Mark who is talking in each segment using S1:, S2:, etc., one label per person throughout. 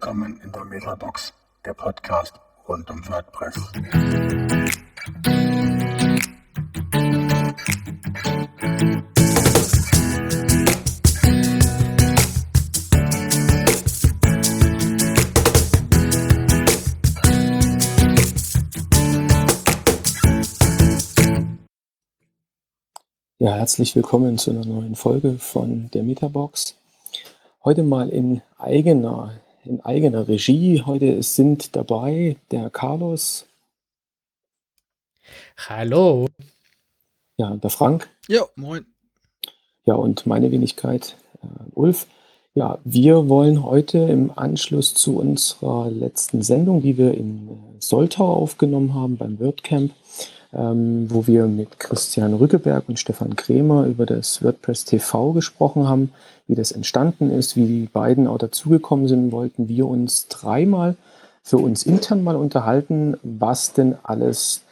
S1: willkommen in der Metabox, der Podcast rund um WordPress.
S2: Ja, herzlich willkommen zu einer neuen Folge von der Metabox. Heute mal in eigener, in eigener Regie. Heute sind dabei der Carlos.
S3: Hallo.
S2: Ja, der Frank.
S3: Ja, moin.
S2: Ja, und meine Wenigkeit, äh, Ulf. Ja, wir wollen heute im Anschluss zu unserer letzten Sendung, die wir in Soltau aufgenommen haben beim WordCamp, ähm, wo wir mit Christian Rückeberg und Stefan Krämer über das WordPress TV gesprochen haben, wie das entstanden ist, wie die beiden auch dazugekommen sind, wollten wir uns dreimal für uns intern mal unterhalten, was denn alles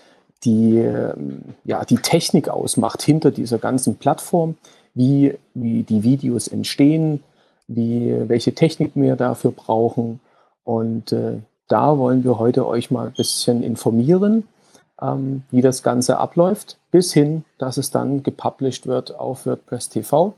S2: die, ähm, ja, die Technik ausmacht hinter dieser ganzen Plattform, wie, wie die Videos entstehen, wie, welche Technik wir dafür brauchen. Und äh, da wollen wir heute euch mal ein bisschen informieren ähm, wie das Ganze abläuft, bis hin, dass es dann gepublished wird auf WordPress TV.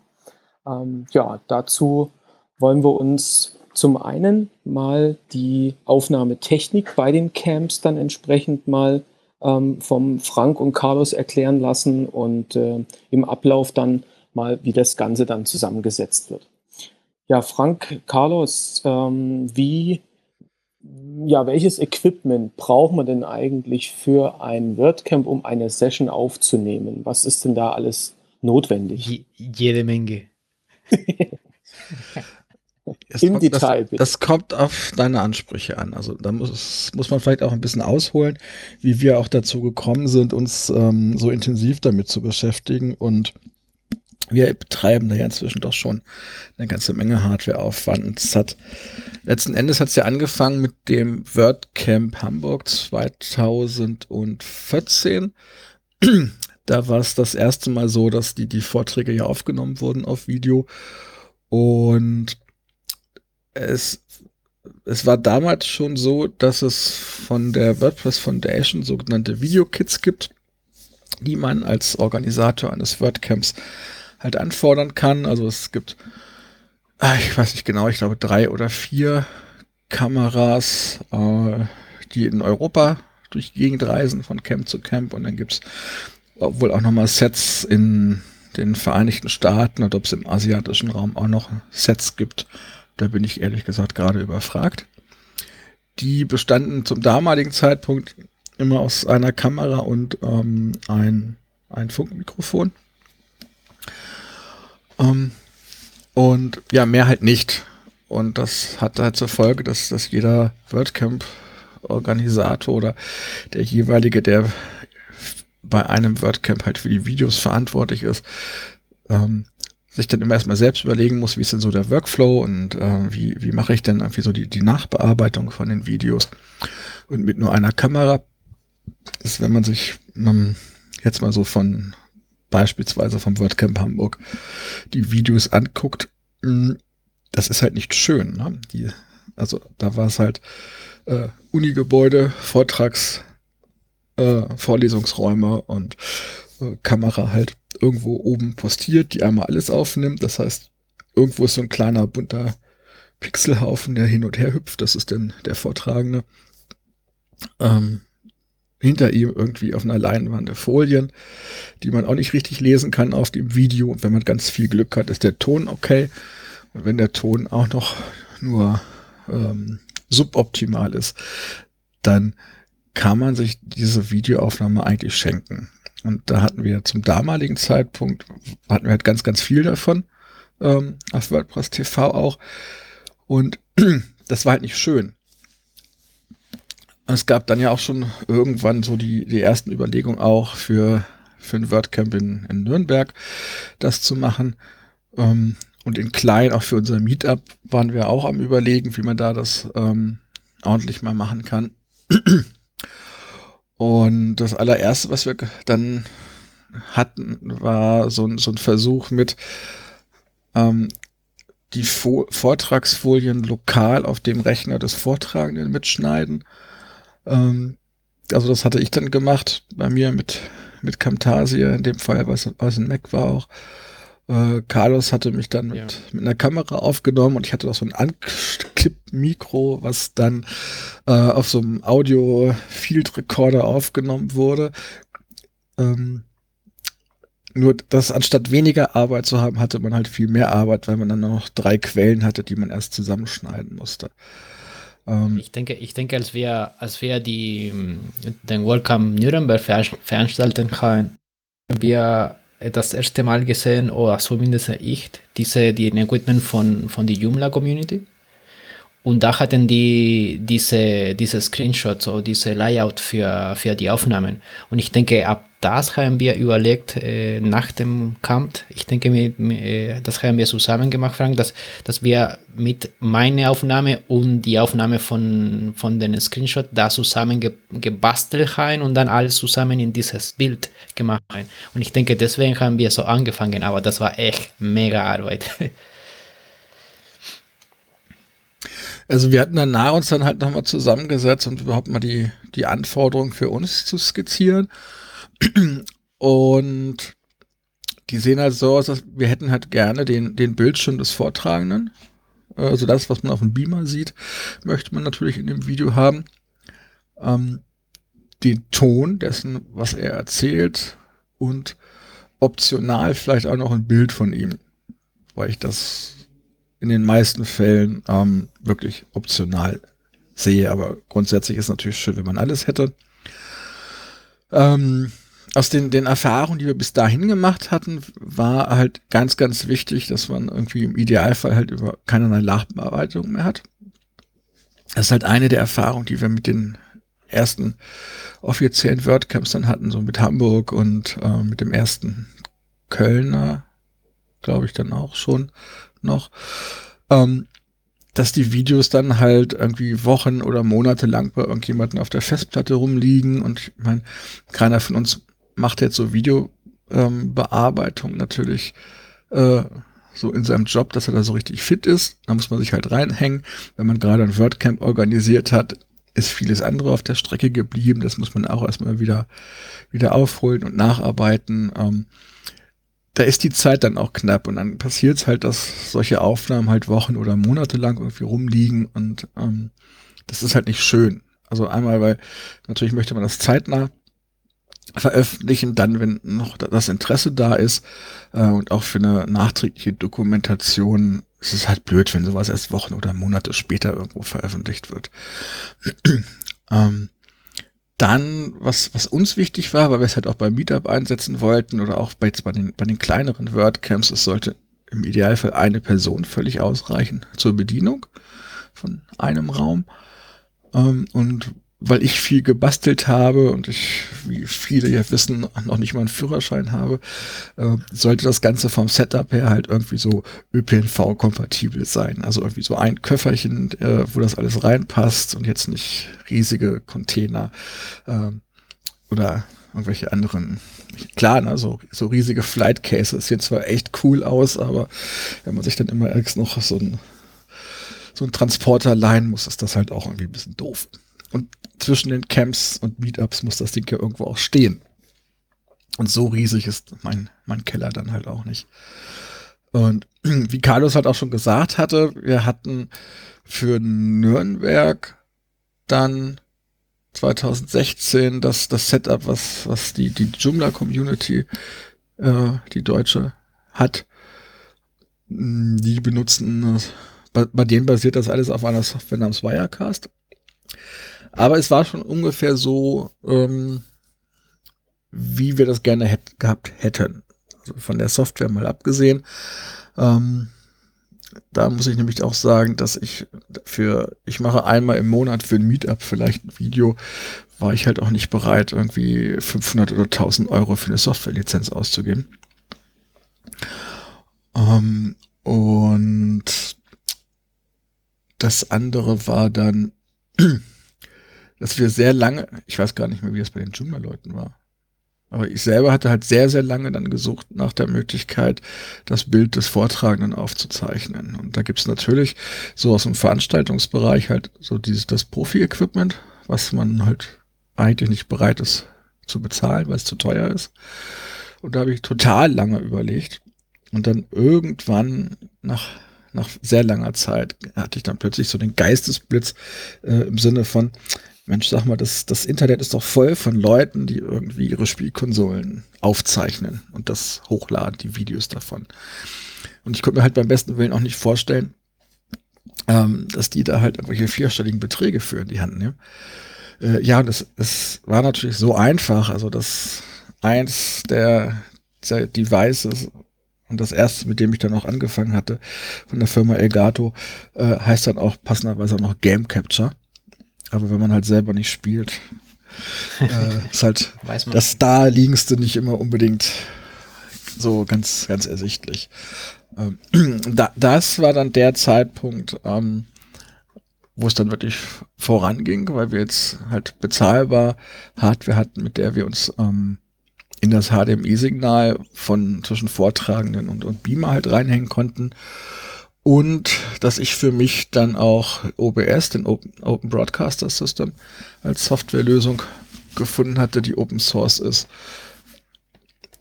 S2: Ähm, ja, dazu wollen wir uns zum einen mal die Aufnahmetechnik bei den Camps dann entsprechend mal ähm, vom Frank und Carlos erklären lassen und äh, im Ablauf dann mal, wie das Ganze dann zusammengesetzt wird. Ja, Frank, Carlos, ähm, wie ja, welches Equipment braucht man denn eigentlich für ein WordCamp, um eine Session aufzunehmen? Was ist denn da alles notwendig?
S3: Je, jede Menge.
S4: Im kommt, Detail, das, bitte. Das kommt auf deine Ansprüche an. Also da muss, muss man vielleicht auch ein bisschen ausholen, wie wir auch dazu gekommen sind, uns ähm, so intensiv damit zu beschäftigen und wir betreiben da ja inzwischen doch schon eine ganze Menge Hardwareaufwand. Und hat, letzten Endes hat es ja angefangen mit dem WordCamp Hamburg 2014. da war es das erste Mal so, dass die, die Vorträge ja aufgenommen wurden auf Video. Und es, es war damals schon so, dass es von der WordPress Foundation sogenannte Videokits gibt, die man als Organisator eines WordCamps halt anfordern kann. Also es gibt, ah, ich weiß nicht genau, ich glaube drei oder vier Kameras, äh, die in Europa durch die Gegend reisen von Camp zu Camp und dann gibt es wohl auch nochmal Sets in den Vereinigten Staaten und ob es im asiatischen Raum auch noch Sets gibt. Da bin ich ehrlich gesagt gerade überfragt. Die bestanden zum damaligen Zeitpunkt immer aus einer Kamera und ähm, ein, ein Funkmikrofon. Ähm, und ja, mehr halt nicht. Und das hat halt zur Folge, dass, dass jeder WordCamp-Organisator oder der jeweilige, der bei einem WordCamp halt für die Videos verantwortlich ist, ähm, sich dann immer erstmal selbst überlegen muss, wie ist denn so der Workflow und äh, wie, wie mache ich denn irgendwie so die, die Nachbearbeitung von den Videos. Und mit nur einer Kamera ist, wenn man sich ähm, jetzt mal so von beispielsweise vom WordCamp Hamburg die Videos anguckt, mm, das ist halt nicht schön. Ne? Die, also da war es halt äh, Unigebäude, Vortrags, äh, Vorlesungsräume und äh, Kamera halt irgendwo oben postiert, die einmal alles aufnimmt. Das heißt, irgendwo ist so ein kleiner bunter Pixelhaufen, der hin und her hüpft. Das ist dann der Vortragende. Ähm, hinter ihm irgendwie auf einer Leinwand Folien, die man auch nicht richtig lesen kann auf dem Video. Und wenn man ganz viel Glück hat, ist der Ton okay. Und wenn der Ton auch noch nur ähm, suboptimal ist, dann kann man sich diese Videoaufnahme eigentlich schenken. Und da hatten wir zum damaligen Zeitpunkt, hatten wir halt ganz, ganz viel davon, ähm, auf WordPress TV auch. Und das war halt nicht schön. Es gab dann ja auch schon irgendwann so die, die ersten Überlegungen auch für, für ein WordCamp in, in Nürnberg, das zu machen. Ähm, und in klein, auch für unser Meetup, waren wir auch am Überlegen, wie man da das ähm, ordentlich mal machen kann. Und das allererste, was wir dann hatten, war so, so ein Versuch mit, ähm, die Fo Vortragsfolien lokal auf dem Rechner des Vortragenden mitschneiden. Ähm, also das hatte ich dann gemacht bei mir mit, mit Camtasia, in dem Fall, was, was ein Mac war auch. Äh, Carlos hatte mich dann mit, ja. mit einer Kamera aufgenommen und ich hatte auch so ein Unclip-Mikro, was dann äh, auf so einem Audio-Field-Recorder aufgenommen wurde. Ähm, nur, dass anstatt weniger Arbeit zu haben, hatte man halt viel mehr Arbeit, weil man dann noch drei Quellen hatte, die man erst zusammenschneiden musste.
S3: Ähm, ich denke, ich denke, als wir, als wir die, den Welcome Nürnberg veranstalten haben, wir das erste Mal gesehen, oder zumindest ich, diese, die Equipment von, von der Joomla Community. Und da hatten die diese, diese Screenshots oder diese Layout für, für die Aufnahmen. Und ich denke, ab das haben wir überlegt äh, nach dem Camp. Ich denke, mit, äh, das haben wir zusammen gemacht, Frank, dass, dass wir mit meiner Aufnahme und die Aufnahme von, von den Screenshot da zusammen ge, gebastelt haben und dann alles zusammen in dieses Bild gemacht haben. Und ich denke, deswegen haben wir so angefangen, aber das war echt mega Arbeit.
S4: Also wir hatten danach uns dann halt nochmal zusammengesetzt und überhaupt mal die, die Anforderungen für uns zu skizzieren. Und die sehen halt so aus, dass wir hätten halt gerne den, den Bildschirm des Vortragenden. Also das, was man auf dem Beamer sieht, möchte man natürlich in dem Video haben. Ähm, den Ton dessen, was er erzählt und optional vielleicht auch noch ein Bild von ihm, weil ich das in den meisten Fällen ähm, wirklich optional sehe. Aber grundsätzlich ist natürlich schön, wenn man alles hätte. Ähm, aus den, den Erfahrungen, die wir bis dahin gemacht hatten, war halt ganz, ganz wichtig, dass man irgendwie im Idealfall halt über keinerlei Nachbearbeitung mehr hat. Das ist halt eine der Erfahrungen, die wir mit den ersten offiziellen WordCamps dann hatten, so mit Hamburg und äh, mit dem ersten Kölner, glaube ich dann auch schon noch, ähm, dass die Videos dann halt irgendwie Wochen oder Monate lang bei irgendjemandem auf der Festplatte rumliegen und ich meine, keiner von uns macht jetzt so Videobearbeitung ähm, natürlich äh, so in seinem Job, dass er da so richtig fit ist. Da muss man sich halt reinhängen. Wenn man gerade ein WordCamp organisiert hat, ist vieles andere auf der Strecke geblieben. Das muss man auch erstmal wieder, wieder aufholen und nacharbeiten. Ähm, da ist die Zeit dann auch knapp und dann passiert es halt, dass solche Aufnahmen halt Wochen oder Monate lang irgendwie rumliegen und ähm, das ist halt nicht schön. Also einmal, weil natürlich möchte man das zeitnah veröffentlichen, dann, wenn noch das Interesse da ist äh, und auch für eine nachträgliche Dokumentation ist es halt blöd, wenn sowas erst Wochen oder Monate später irgendwo veröffentlicht wird. ähm, dann, was, was uns wichtig war, weil wir es halt auch beim Meetup einsetzen wollten oder auch bei, bei, den, bei den kleineren WordCamps, es sollte im Idealfall eine Person völlig ausreichen zur Bedienung von einem Raum. Ähm, und weil ich viel gebastelt habe und ich, wie viele ja wissen, noch nicht mal einen Führerschein habe, äh, sollte das Ganze vom Setup her halt irgendwie so ÖPNV-kompatibel sein. Also irgendwie so ein Köfferchen, äh, wo das alles reinpasst und jetzt nicht riesige Container äh, oder irgendwelche anderen. Klar, ne, so, so riesige Flight Cases sehen zwar echt cool aus, aber wenn man sich dann immer erst noch so ein, so ein Transporter leihen muss, ist das halt auch irgendwie ein bisschen doof. Und zwischen den Camps und Meetups muss das Ding ja irgendwo auch stehen. Und so riesig ist mein, mein Keller dann halt auch nicht. Und wie Carlos halt auch schon gesagt hatte, wir hatten für Nürnberg dann 2016 das, das Setup, was, was die, die Joomla Community, äh, die deutsche, hat. Die benutzen, bei, bei denen basiert das alles auf einer Software namens Wirecast. Aber es war schon ungefähr so, ähm, wie wir das gerne hätt, gehabt hätten. Also von der Software mal abgesehen. Ähm, da muss ich nämlich auch sagen, dass ich für, ich mache einmal im Monat für ein Meetup vielleicht ein Video, war ich halt auch nicht bereit, irgendwie 500 oder 1000 Euro für eine Softwarelizenz auszugeben. Ähm, und das andere war dann, dass wir sehr lange, ich weiß gar nicht mehr, wie das bei den Joomla-Leuten war. Aber ich selber hatte halt sehr, sehr lange dann gesucht nach der Möglichkeit, das Bild des Vortragenden aufzuzeichnen. Und da gibt's natürlich so aus dem Veranstaltungsbereich halt so dieses, das Profi-Equipment, was man halt eigentlich nicht bereit ist zu bezahlen, weil es zu teuer ist. Und da habe ich total lange überlegt. Und dann irgendwann nach, nach sehr langer Zeit hatte ich dann plötzlich so den Geistesblitz äh, im Sinne von, Mensch, sag mal, das, das Internet ist doch voll von Leuten, die irgendwie ihre Spielkonsolen aufzeichnen und das hochladen, die Videos davon. Und ich konnte mir halt beim besten Willen auch nicht vorstellen, ähm, dass die da halt irgendwelche vierstelligen Beträge für in die Hand nehmen. Äh, ja, das, es war natürlich so einfach. Also das eins der, der Devices und das erste, mit dem ich dann auch angefangen hatte, von der Firma Elgato, äh, heißt dann auch passenderweise noch Game Capture. Aber wenn man halt selber nicht spielt, äh, ist halt das Naheliegendste nicht immer unbedingt so ganz, ganz ersichtlich. Ähm, da, das war dann der Zeitpunkt, ähm, wo es dann wirklich voranging, weil wir jetzt halt bezahlbar Hardware hatten, mit der wir uns ähm, in das HDMI-Signal von zwischen Vortragenden und, und Beamer halt reinhängen konnten und dass ich für mich dann auch OBS, den Open, Open Broadcaster System, als Softwarelösung gefunden hatte, die Open Source ist,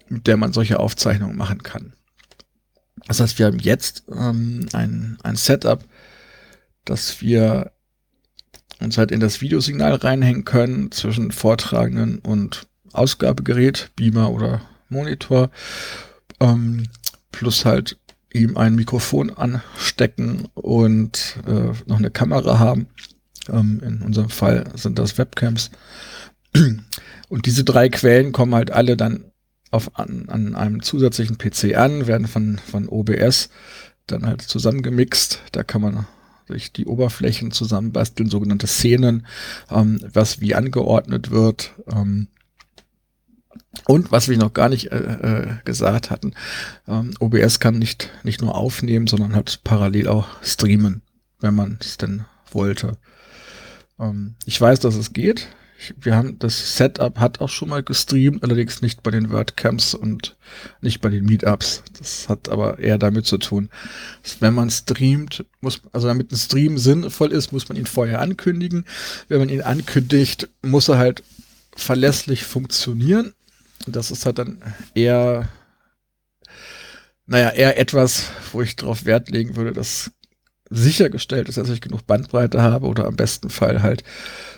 S4: mit der man solche Aufzeichnungen machen kann. Das heißt, wir haben jetzt ähm, ein, ein Setup, dass wir uns halt in das Videosignal reinhängen können zwischen Vortragenden und Ausgabegerät, Beamer oder Monitor, ähm, plus halt ihm ein Mikrofon anstecken und äh, noch eine Kamera haben. Ähm, in unserem Fall sind das Webcams. Und diese drei Quellen kommen halt alle dann auf, an, an einem zusätzlichen PC an, werden von, von OBS dann halt zusammengemixt. Da kann man sich die Oberflächen zusammenbasteln, sogenannte Szenen, ähm, was wie angeordnet wird. Ähm, und was wir noch gar nicht äh, äh, gesagt hatten, ähm, OBS kann nicht, nicht nur aufnehmen, sondern hat parallel auch streamen, wenn man es denn wollte. Ähm, ich weiß, dass es geht. Ich, wir haben das Setup hat auch schon mal gestreamt, allerdings nicht bei den WordCamps und nicht bei den Meetups. Das hat aber eher damit zu tun, wenn man streamt, muss, also damit ein Stream sinnvoll ist, muss man ihn vorher ankündigen. Wenn man ihn ankündigt, muss er halt verlässlich funktionieren das ist halt dann eher, naja, eher etwas, wo ich darauf Wert legen würde, dass sichergestellt ist, dass ich genug Bandbreite habe oder am besten Fall halt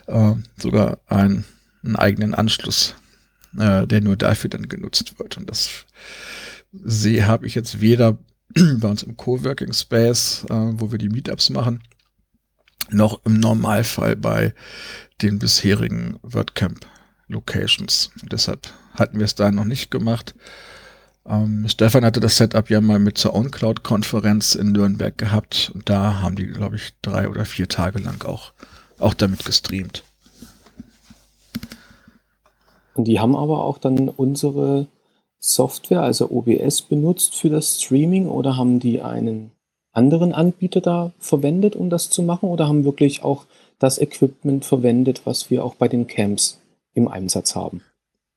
S4: äh, sogar einen, einen eigenen Anschluss, äh, der nur dafür dann genutzt wird. Und das sehe, habe ich jetzt weder bei uns im Coworking Space, äh, wo wir die Meetups machen, noch im Normalfall bei den bisherigen WordCamp Locations. deshalb hatten wir es da noch nicht gemacht. Ähm, Stefan hatte das Setup ja mal mit zur OnCloud-Konferenz in Nürnberg gehabt und da haben die, glaube ich, drei oder vier Tage lang auch, auch damit gestreamt.
S2: Und die haben aber auch dann unsere Software, also OBS, benutzt für das Streaming oder haben die einen anderen Anbieter da verwendet, um das zu machen oder haben wirklich auch das Equipment verwendet, was wir auch bei den Camps im Einsatz haben?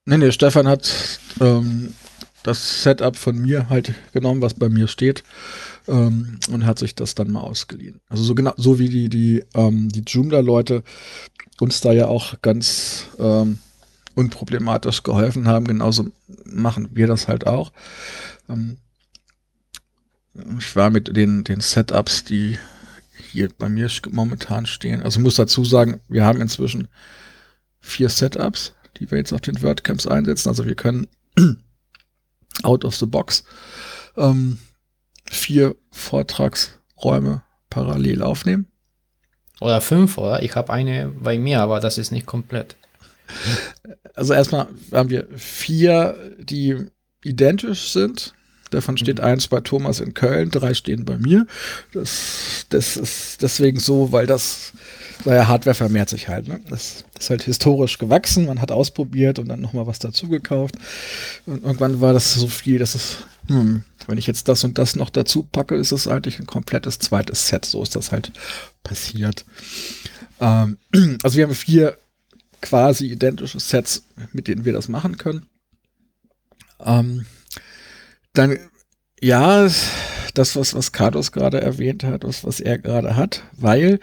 S4: Nee, nee, Stefan hat ähm, das Setup von mir halt genommen, was bei mir steht, ähm, und hat sich das dann mal ausgeliehen. Also so genau, so wie die, die, ähm, die Joomla-Leute uns da ja auch ganz ähm, unproblematisch geholfen haben, genauso machen wir das halt auch. Ähm, ich war mit den, den Setups, die hier bei mir momentan stehen. Also muss dazu sagen, wir haben inzwischen vier Setups die wir jetzt auf den WordCamps einsetzen. Also wir können out of the box ähm, vier Vortragsräume parallel aufnehmen.
S3: Oder fünf, oder? Ich habe eine bei mir, aber das ist nicht komplett.
S4: Also erstmal haben wir vier, die identisch sind. Davon steht mhm. eins bei Thomas in Köln, drei stehen bei mir. Das, das ist deswegen so, weil das naja, Hardware vermehrt sich halt. Ne? Das ist halt historisch gewachsen, man hat ausprobiert und dann nochmal was dazu gekauft. Und irgendwann war das so viel, dass es, hm, wenn ich jetzt das und das noch dazu packe, ist es eigentlich ein komplettes zweites Set. So ist das halt passiert. Ähm, also wir haben vier quasi identische Sets, mit denen wir das machen können. Ähm, dann, ja, das, was, was Carlos gerade erwähnt hat, was, was er gerade hat, weil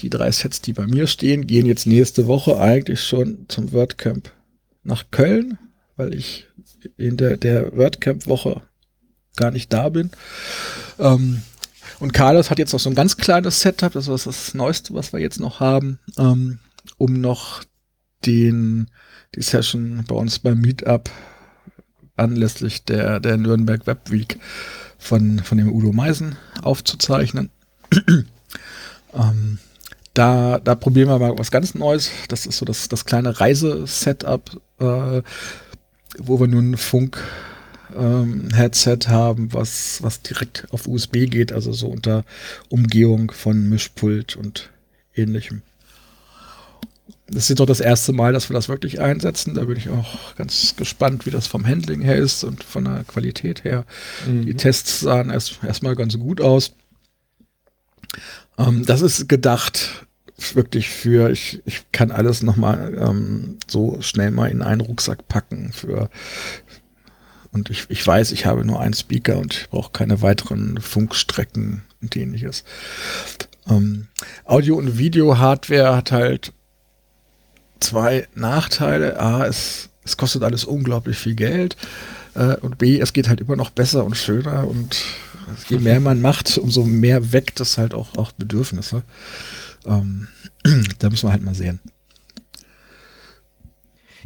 S4: die drei Sets, die bei mir stehen, gehen jetzt nächste Woche eigentlich schon zum WordCamp nach Köln, weil ich in der, der WordCamp-Woche gar nicht da bin. Ähm, und Carlos hat jetzt noch so ein ganz kleines Setup, das ist das Neueste, was wir jetzt noch haben, ähm, um noch den, die Session bei uns beim Meetup anlässlich der, der Nürnberg Web Week von, von dem Udo Meisen aufzuzeichnen. ähm, da, da probieren wir mal was ganz Neues. Das ist so das, das kleine Reisesetup, äh, wo wir nun Funk ähm, Headset haben, was, was direkt auf USB geht, also so unter Umgehung von Mischpult und ähnlichem. Das ist doch das erste Mal, dass wir das wirklich einsetzen. Da bin ich auch ganz gespannt, wie das vom Handling her ist und von der Qualität her. Mhm. Die Tests sahen erst erstmal ganz gut aus. Ähm, das ist gedacht wirklich für, ich, ich kann alles nochmal ähm, so schnell mal in einen Rucksack packen für und ich, ich weiß, ich habe nur einen Speaker und ich brauche keine weiteren Funkstrecken und ähnliches. Ähm, Audio- und Video-Hardware hat halt zwei Nachteile. A, es, es kostet alles unglaublich viel Geld. Äh, und B, es geht halt immer noch besser und schöner. Und je mehr man macht, umso mehr weckt es halt auch, auch Bedürfnisse. Ähm, da müssen wir halt mal sehen.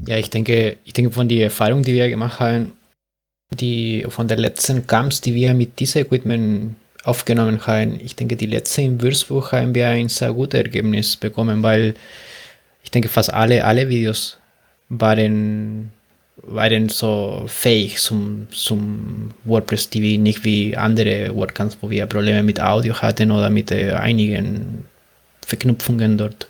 S3: Ja, ich denke, ich denke von der Erfahrung, die wir gemacht haben, die von der letzten Camps, die wir mit diesem Equipment aufgenommen haben, ich denke, die letzte in Würzburg haben wir ein sehr gutes Ergebnis bekommen, weil ich denke, fast alle, alle Videos waren, waren so fähig zum, zum WordPress TV, nicht wie andere WordCamps, wo wir Probleme mit Audio hatten oder mit äh, einigen Verknüpfungen dort.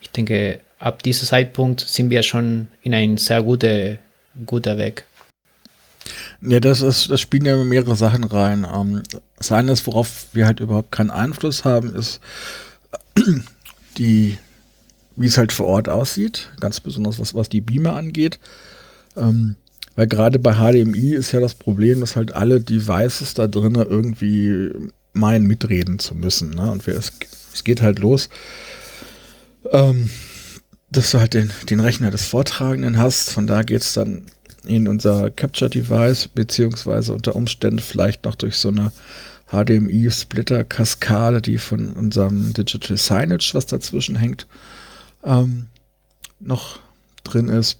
S3: Ich denke, ab diesem Zeitpunkt sind wir schon in ein sehr guter, guter Weg.
S4: Ja, das ist, das spielen ja mehrere Sachen rein. Ähm, das eine ist, worauf wir halt überhaupt keinen Einfluss haben, ist die wie es halt vor Ort aussieht, ganz besonders was, was die Beamer angeht. Ähm, weil gerade bei HDMI ist ja das Problem, dass halt alle Devices da drinnen irgendwie meinen, mitreden zu müssen. Ne? Und wir, es, es geht halt los, ähm, dass du halt den, den Rechner des Vortragenden hast. Von da geht es dann in unser Capture-Device, beziehungsweise unter Umständen vielleicht noch durch so eine HDMI-Splitter-Kaskade, die von unserem Digital Signage, was dazwischen hängt, ähm, noch drin ist.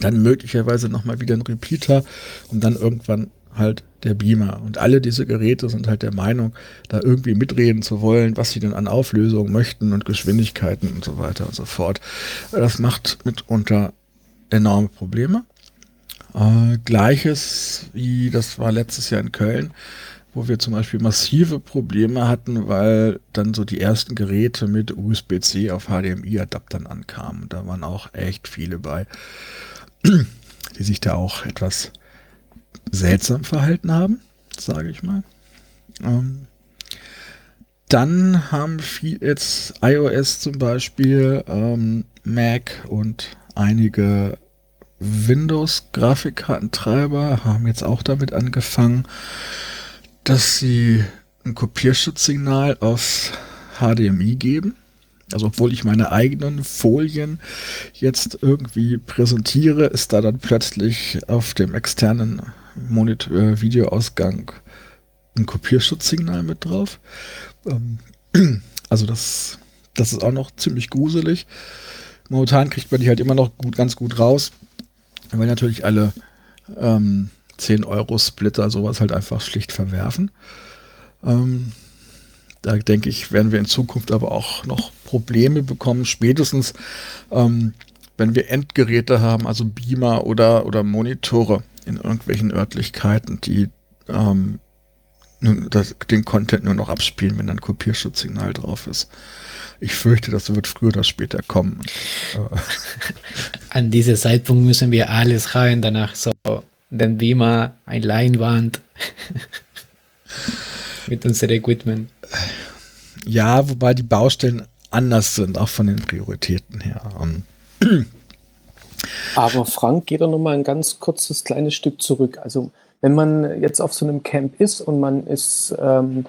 S4: Dann möglicherweise nochmal wieder ein Repeater und dann irgendwann halt der Beamer. Und alle diese Geräte sind halt der Meinung, da irgendwie mitreden zu wollen, was sie denn an Auflösung möchten und Geschwindigkeiten und so weiter und so fort. Das macht mitunter enorme Probleme. Äh, Gleiches wie das war letztes Jahr in Köln wo wir zum Beispiel massive Probleme hatten, weil dann so die ersten Geräte mit USB-C auf HDMI-Adaptern ankamen. Da waren auch echt viele bei, die sich da auch etwas seltsam verhalten haben, sage ich mal. Ähm, dann haben viel jetzt iOS zum Beispiel, ähm, Mac und einige Windows-Grafikkartentreiber haben jetzt auch damit angefangen, dass sie ein Kopierschutzsignal aus HDMI geben. Also obwohl ich meine eigenen Folien jetzt irgendwie präsentiere, ist da dann plötzlich auf dem externen Monitor Videoausgang ein Kopierschutzsignal mit drauf. Ähm, also das, das ist auch noch ziemlich gruselig. Momentan kriegt man die halt immer noch gut, ganz gut raus, weil natürlich alle ähm, 10 Euro Splitter, sowas halt einfach schlicht verwerfen. Ähm, da denke ich, werden wir in Zukunft aber auch noch Probleme bekommen, spätestens ähm, wenn wir Endgeräte haben, also Beamer oder, oder Monitore in irgendwelchen Örtlichkeiten, die ähm, das, den Content nur noch abspielen, wenn ein Kopierschutzsignal drauf ist. Ich fürchte, das wird früher oder später kommen.
S3: An diesem Zeitpunkt müssen wir alles rein, danach so den Beamer, ein Leinwand mit unserem Equipment.
S4: Ja, wobei die Baustellen anders sind, auch von den Prioritäten her. Um,
S2: Aber Frank, geht doch noch mal ein ganz kurzes kleines Stück zurück. Also wenn man jetzt auf so einem Camp ist und man ist, ähm,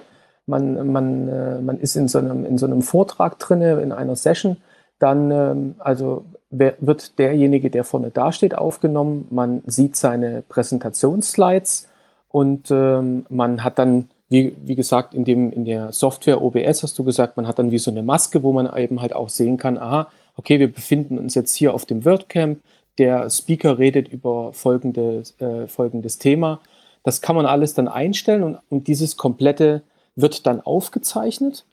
S2: man, man, äh, man ist in so einem, in so einem Vortrag drin, in einer Session, dann ähm, also wird derjenige, der vorne dasteht, aufgenommen. Man sieht seine Präsentationsslides und ähm, man hat dann, wie, wie gesagt, in, dem, in der Software OBS hast du gesagt, man hat dann wie so eine Maske, wo man eben halt auch sehen kann, aha, okay, wir befinden uns jetzt hier auf dem WordCamp, der Speaker redet über folgende, äh, folgendes Thema. Das kann man alles dann einstellen und, und dieses komplette wird dann aufgezeichnet.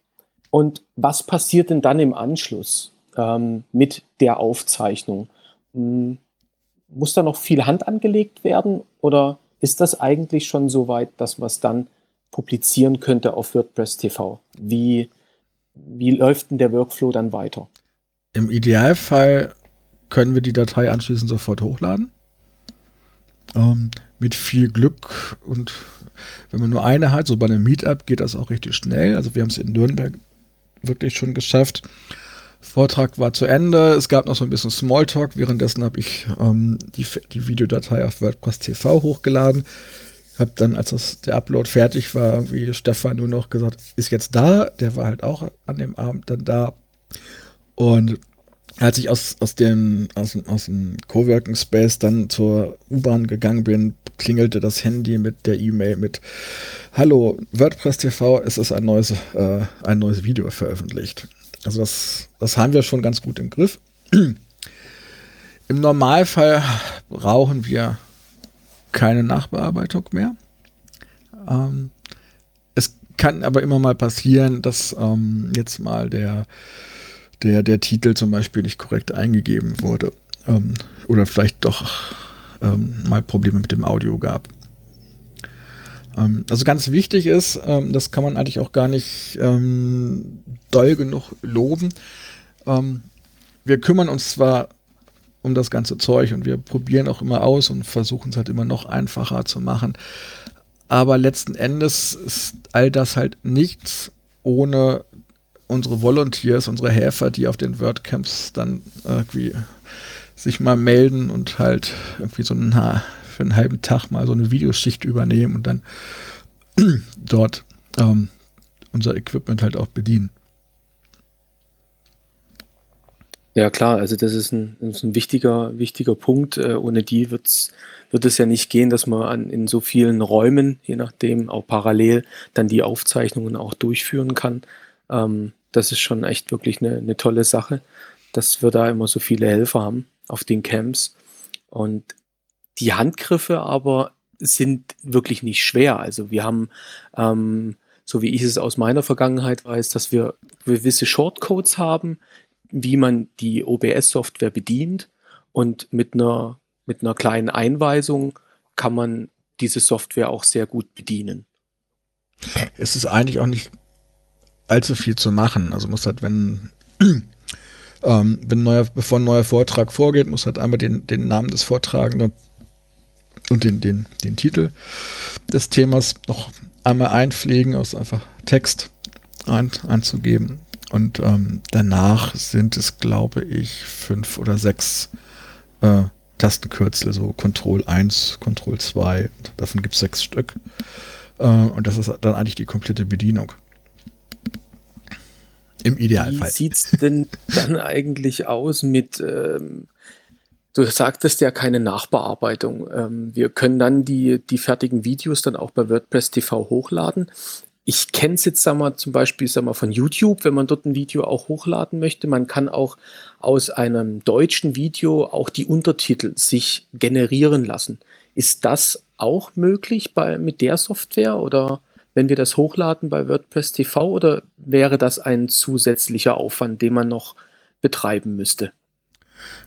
S2: Und was passiert denn dann im Anschluss ähm, mit der Aufzeichnung? Hm, muss da noch viel Hand angelegt werden oder ist das eigentlich schon so weit, dass man es dann publizieren könnte auf WordPress TV? Wie, wie läuft denn der Workflow dann weiter?
S4: Im Idealfall können wir die Datei anschließend sofort hochladen. Ähm, mit viel Glück und wenn man nur eine hat, so bei einem Meetup geht das auch richtig schnell. Also wir haben es in Nürnberg wirklich schon geschafft. Vortrag war zu Ende. Es gab noch so ein bisschen Smalltalk. Währenddessen habe ich ähm, die, die Videodatei auf WordPress TV hochgeladen. Habe dann, als das, der Upload fertig war, wie Stefan nur noch gesagt, ist jetzt da. Der war halt auch an dem Abend dann da. Und als ich aus, aus, dem, aus, aus dem Coworking Space dann zur U-Bahn gegangen bin, klingelte das Handy mit der E-Mail mit Hallo, WordPress TV, es ist ein neues, äh, ein neues Video veröffentlicht. Also das, das haben wir schon ganz gut im Griff. Im Normalfall brauchen wir keine Nachbearbeitung mehr. Ähm, es kann aber immer mal passieren, dass ähm, jetzt mal der der, der Titel zum Beispiel nicht korrekt eingegeben wurde. Ähm, oder vielleicht doch ähm, mal Probleme mit dem Audio gab. Ähm, also ganz wichtig ist, ähm, das kann man eigentlich auch gar nicht ähm, doll genug loben. Wir kümmern uns zwar um das ganze Zeug und wir probieren auch immer aus und versuchen es halt immer noch einfacher zu machen. Aber letzten Endes ist all das halt nichts ohne unsere Volunteers, unsere Helfer, die auf den WordCamps dann irgendwie sich mal melden und halt irgendwie so einen, für einen halben Tag mal so eine Videoschicht übernehmen und dann dort ähm, unser Equipment halt auch bedienen.
S2: Ja klar, also das ist ein, das ist ein wichtiger, wichtiger Punkt. Äh, ohne die wird's, wird es ja nicht gehen, dass man an, in so vielen Räumen, je nachdem, auch parallel dann die Aufzeichnungen auch durchführen kann. Ähm, das ist schon echt wirklich eine, eine tolle Sache, dass wir da immer so viele Helfer haben auf den Camps. Und die Handgriffe aber sind wirklich nicht schwer. Also wir haben, ähm, so wie ich es aus meiner Vergangenheit weiß, dass wir gewisse Shortcodes haben, wie man die OBS-Software bedient. Und mit einer, mit einer kleinen Einweisung kann man diese Software auch sehr gut bedienen.
S4: Es ist eigentlich auch nicht allzu viel zu machen. Also muss halt, wenn, ähm, wenn neuer, bevor ein neuer Vortrag vorgeht, muss halt einmal den, den Namen des Vortragenden und den, den, den Titel des Themas noch einmal einpflegen, aus einfach Text ein, einzugeben. Und ähm, danach sind es, glaube ich, fünf oder sechs äh, Tastenkürzel, so Control 1, Control 2, davon gibt es sechs Stück. Äh, und das ist dann eigentlich die komplette Bedienung. Im Idealfall.
S2: Wie sieht es denn dann eigentlich aus mit, ähm, du sagtest ja keine Nachbearbeitung. Ähm, wir können dann die, die fertigen Videos dann auch bei WordPress TV hochladen. Ich kenne es jetzt, sag mal, zum Beispiel sag mal, von YouTube, wenn man dort ein Video auch hochladen möchte. Man kann auch aus einem deutschen Video auch die Untertitel sich generieren lassen. Ist das auch möglich bei, mit der Software oder? wenn wir das hochladen bei WordPress TV oder wäre das ein zusätzlicher Aufwand, den man noch betreiben müsste?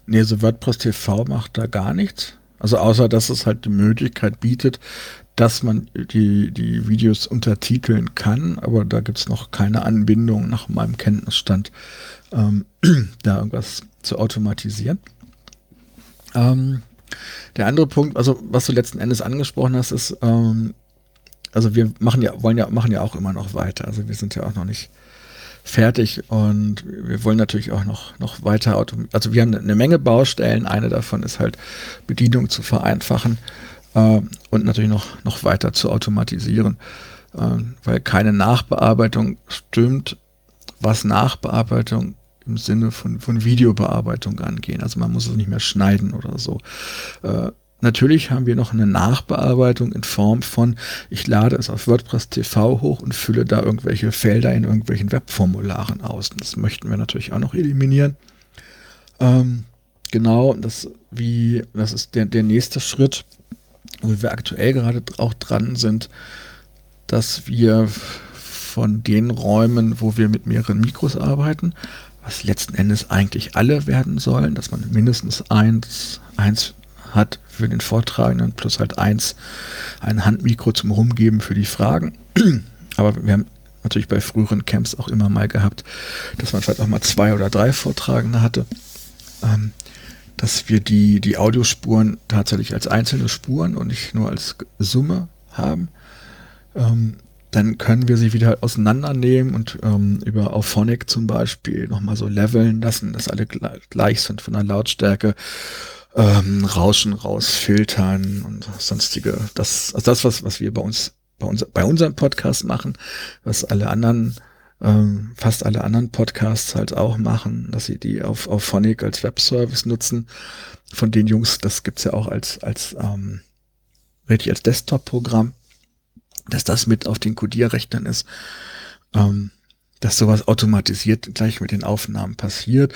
S4: Nee, so WordPress TV macht da gar nichts. Also außer, dass es halt die Möglichkeit bietet, dass man die, die Videos untertiteln kann, aber da gibt es noch keine Anbindung nach meinem Kenntnisstand, ähm, da irgendwas zu automatisieren. Ähm, der andere Punkt, also was du letzten Endes angesprochen hast, ist, ähm, also wir machen ja, wollen ja, machen ja auch immer noch weiter. Also wir sind ja auch noch nicht fertig und wir wollen natürlich auch noch, noch weiter. Also wir haben eine Menge Baustellen. Eine davon ist halt Bedienung zu vereinfachen äh, und natürlich noch, noch weiter zu automatisieren, äh, weil keine Nachbearbeitung stimmt, was Nachbearbeitung im Sinne von, von Videobearbeitung angehen. Also man muss es nicht mehr schneiden oder so. Äh, Natürlich haben wir noch eine Nachbearbeitung in Form von, ich lade es auf WordPress TV hoch und fülle da irgendwelche Felder in irgendwelchen Webformularen aus. Das möchten wir natürlich auch noch eliminieren. Ähm, genau, das, wie, das ist der, der nächste Schritt, wo wir aktuell gerade auch dran sind, dass wir von den Räumen, wo wir mit mehreren Mikros arbeiten, was letzten Endes eigentlich alle werden sollen, dass man mindestens eins, eins hat für den Vortragenden plus halt eins, ein Handmikro zum Rumgeben für die Fragen. Aber wir haben natürlich bei früheren Camps auch immer mal gehabt, dass man vielleicht auch mal zwei oder drei Vortragende hatte. Ähm, dass wir die, die Audiospuren tatsächlich als einzelne Spuren und nicht nur als Summe haben. Ähm, dann können wir sie wieder auseinandernehmen und ähm, über Auphonic zum Beispiel nochmal so leveln lassen, dass alle gleich sind von der Lautstärke ähm, Rauschen rausfiltern und sonstige. Das, also das, was, was wir bei uns, bei uns, bei unserem Podcast machen, was alle anderen, ähm, fast alle anderen Podcasts halt auch machen, dass sie die auf, auf Phonic als Webservice nutzen. Von den Jungs, das gibt's ja auch als, als, ähm, richtig als Desktop-Programm, dass das mit auf den Codierrechnern ist. Ähm, dass sowas automatisiert gleich mit den Aufnahmen passiert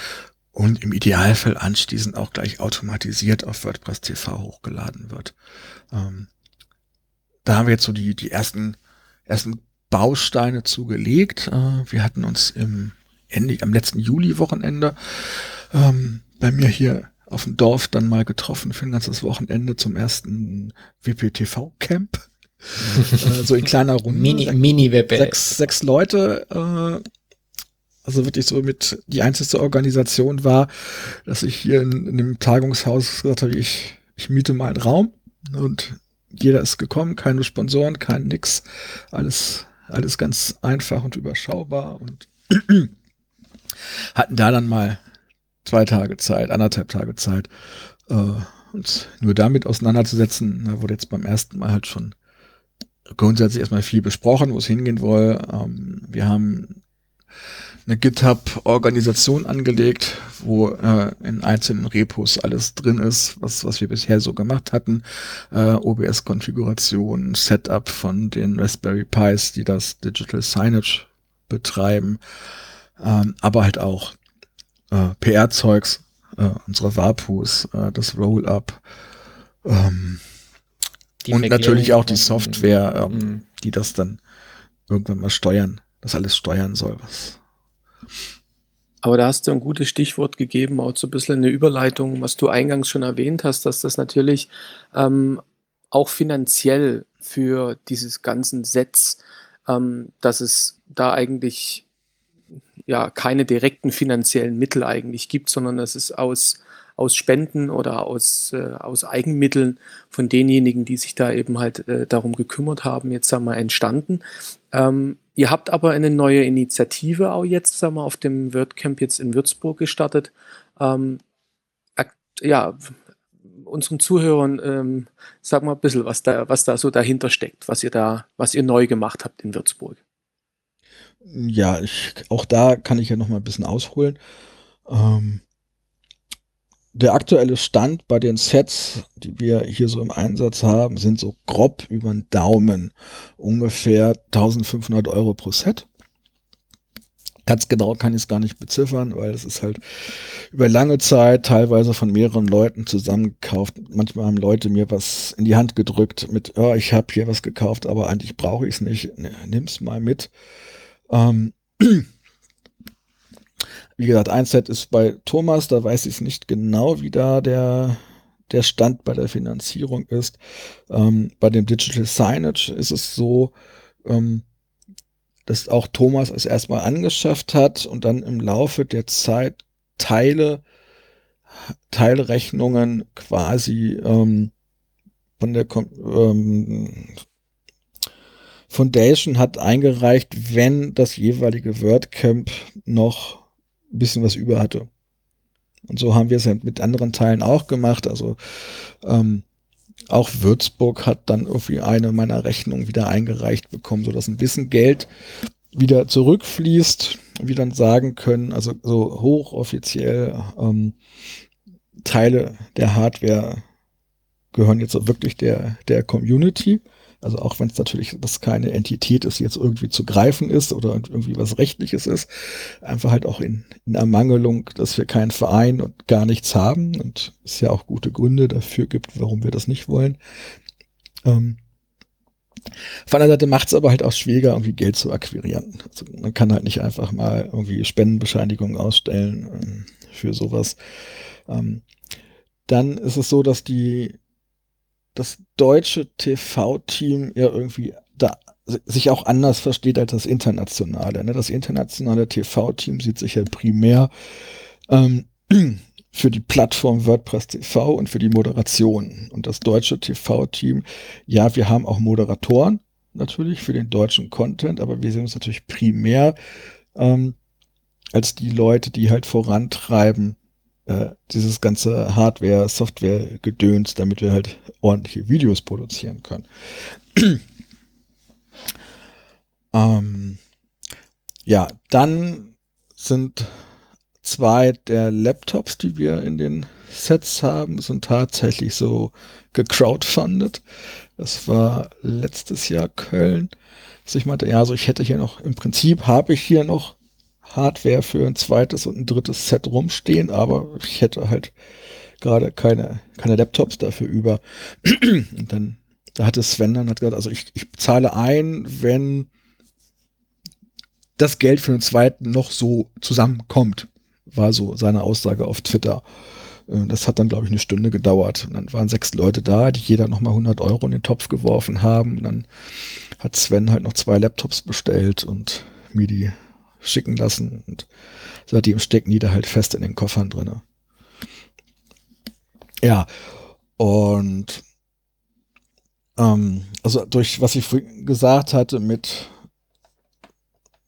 S4: und im Idealfall anschließend auch gleich automatisiert auf WordPress TV hochgeladen wird. Ähm, da haben wir jetzt so die, die ersten, ersten Bausteine zugelegt. Äh, wir hatten uns im Ende, am letzten Juli-Wochenende ähm, bei mir hier auf dem Dorf dann mal getroffen für ein ganzes Wochenende zum ersten WPTV-Camp. äh, so in kleiner Runde.
S3: Mini, Mini WP.
S4: Sechs, sechs Leute äh, also wirklich so mit die einzige Organisation war, dass ich hier in, in dem Tagungshaus gesagt habe, ich, ich miete mal einen Raum und jeder ist gekommen, keine Sponsoren, kein nix, alles, alles ganz einfach und überschaubar und hatten da dann mal zwei Tage Zeit, anderthalb Tage Zeit, äh, uns nur damit auseinanderzusetzen. Da wurde jetzt beim ersten Mal halt schon grundsätzlich erstmal viel besprochen, wo es hingehen soll. Ähm, wir haben eine GitHub-Organisation angelegt, wo äh, in einzelnen Repos alles drin ist, was, was wir bisher so gemacht hatten. Äh, OBS-Konfiguration, Setup von den Raspberry Pis, die das Digital Signage betreiben, ähm, aber halt auch äh, PR-Zeugs, äh, unsere Wapus, äh, das Roll-Up ähm, und natürlich auch die Software, ähm, mhm. die das dann irgendwann mal steuern, das alles steuern soll, was
S2: aber da hast du ein gutes Stichwort gegeben, auch so ein bisschen eine Überleitung, was du eingangs schon erwähnt hast, dass das natürlich ähm, auch finanziell für dieses ganzen Sets, ähm, dass es da eigentlich ja keine direkten finanziellen Mittel eigentlich gibt, sondern dass es aus, aus Spenden oder aus, äh, aus Eigenmitteln von denjenigen, die sich da eben halt äh, darum gekümmert haben, jetzt einmal entstanden. Ähm, Ihr habt aber eine neue Initiative auch jetzt, sagen wir, auf dem WordCamp jetzt in Würzburg gestartet. Ähm, ja, unseren Zuhörern, ähm, sag mal ein bisschen, was da, was da so dahinter steckt, was ihr da, was ihr neu gemacht habt in Würzburg.
S4: Ja, ich, auch da kann ich ja noch mal ein bisschen ausholen. Ähm, der aktuelle Stand bei den Sets, die wir hier so im Einsatz haben, sind so grob über den Daumen ungefähr 1500 Euro pro Set. Ganz genau kann ich es gar nicht beziffern, weil es ist halt über lange Zeit teilweise von mehreren Leuten zusammengekauft. Manchmal haben Leute mir was in die Hand gedrückt mit, oh, ich habe hier was gekauft, aber eigentlich brauche ich es nicht. Nimm's mal mit. Ähm, wie gesagt, ein Set ist bei Thomas, da weiß ich es nicht genau, wie da der, der Stand bei der Finanzierung ist. Ähm, bei dem Digital Signage ist es so, ähm, dass auch Thomas es erstmal angeschafft hat und dann im Laufe der Zeit Teile, Teilrechnungen quasi ähm, von der ähm, Foundation hat eingereicht, wenn das jeweilige WordCamp noch ein bisschen was über hatte. Und so haben wir es mit anderen Teilen auch gemacht. Also ähm, auch Würzburg hat dann irgendwie eine meiner Rechnungen wieder eingereicht bekommen, sodass ein bisschen Geld wieder zurückfließt, wir dann sagen können, also so hochoffiziell ähm, Teile der Hardware gehören jetzt wirklich der, der Community. Also auch wenn es natürlich das keine Entität ist, die jetzt irgendwie zu greifen ist oder irgendwie was Rechtliches ist, einfach halt auch in, in Ermangelung, dass wir keinen Verein und gar nichts haben und es ja auch gute Gründe dafür gibt, warum wir das nicht wollen. Ähm, von der Seite macht es aber halt auch schwieriger, irgendwie Geld zu akquirieren. Also man kann halt nicht einfach mal irgendwie Spendenbescheinigungen ausstellen ähm, für sowas. Ähm, dann ist es so, dass die das deutsche TV-Team ja irgendwie da sich auch anders versteht als das internationale. Ne? Das internationale TV-Team sieht sich ja primär ähm, für die Plattform WordPress TV und für die Moderation. Und das deutsche TV-Team, ja, wir haben auch Moderatoren natürlich für den deutschen Content, aber wir sehen uns natürlich primär ähm, als die Leute, die halt vorantreiben, äh, dieses ganze Hardware, Software gedöns, damit wir halt ordentliche Videos produzieren können. ähm, ja, dann sind zwei der Laptops, die wir in den Sets haben, sind tatsächlich so gecrowdfundet. Das war letztes Jahr Köln. Also ich meinte, ja, so also ich hätte hier noch, im Prinzip habe ich hier noch Hardware für ein zweites und ein drittes Set rumstehen, aber ich hätte halt gerade keine, keine Laptops dafür über. Und dann, da hatte Sven dann hat gesagt, also ich, ich zahle ein, wenn das Geld für den zweiten noch so zusammenkommt, war so seine Aussage auf Twitter. Äh, das hat dann, glaube ich, eine Stunde gedauert. Und dann waren sechs Leute da, die jeder nochmal 100 Euro in den Topf geworfen haben. Und dann hat Sven halt noch zwei Laptops bestellt und mir die schicken lassen. Und seitdem stecken die da halt fest in den Koffern drinne. Ja, und ähm, also durch was ich gesagt hatte mit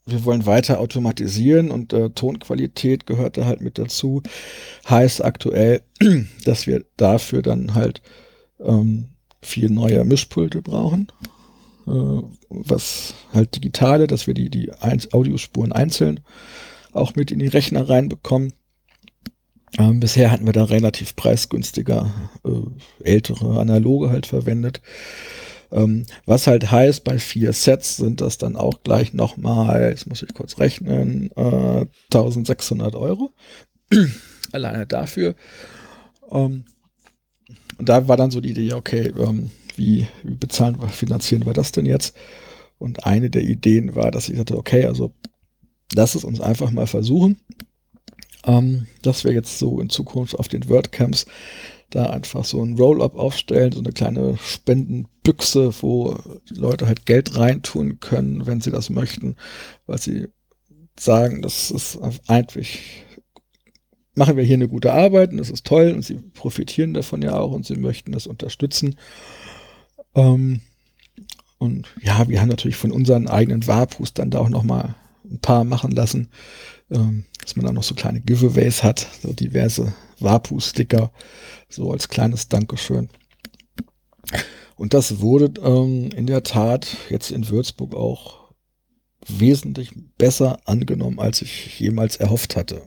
S4: wir wollen weiter automatisieren und äh, Tonqualität gehört da halt mit dazu. Heißt aktuell, dass wir dafür dann halt ähm, vier neue Mischpulte brauchen was halt digitale, dass wir die, die Audiospuren einzeln auch mit in die Rechner reinbekommen. Ähm, bisher hatten wir da relativ preisgünstiger äh, ältere Analoge halt verwendet. Ähm, was halt heißt, bei vier Sets sind das dann auch gleich nochmal, jetzt muss ich kurz rechnen, äh, 1600 Euro. Alleine dafür. Ähm, und da war dann so die Idee, okay, ähm, wie, wie bezahlen wir, finanzieren wir das denn jetzt? Und eine der Ideen war, dass ich sagte, okay, also lass es uns einfach mal versuchen, ähm, dass wir jetzt so in Zukunft auf den WordCamps da einfach so ein Roll-up aufstellen, so eine kleine Spendenbüchse, wo die Leute halt Geld reintun können, wenn sie das möchten, weil sie sagen, das ist einfach machen wir hier eine gute Arbeit und das ist toll und sie profitieren davon ja auch und sie möchten das unterstützen. Ähm, und ja, wir haben natürlich von unseren eigenen Wapus dann da auch noch mal ein paar machen lassen, ähm, dass man da noch so kleine Giveaways hat, so diverse Wapu-Sticker, so als kleines Dankeschön. Und das wurde ähm, in der Tat jetzt in Würzburg auch wesentlich besser angenommen, als ich jemals erhofft hatte.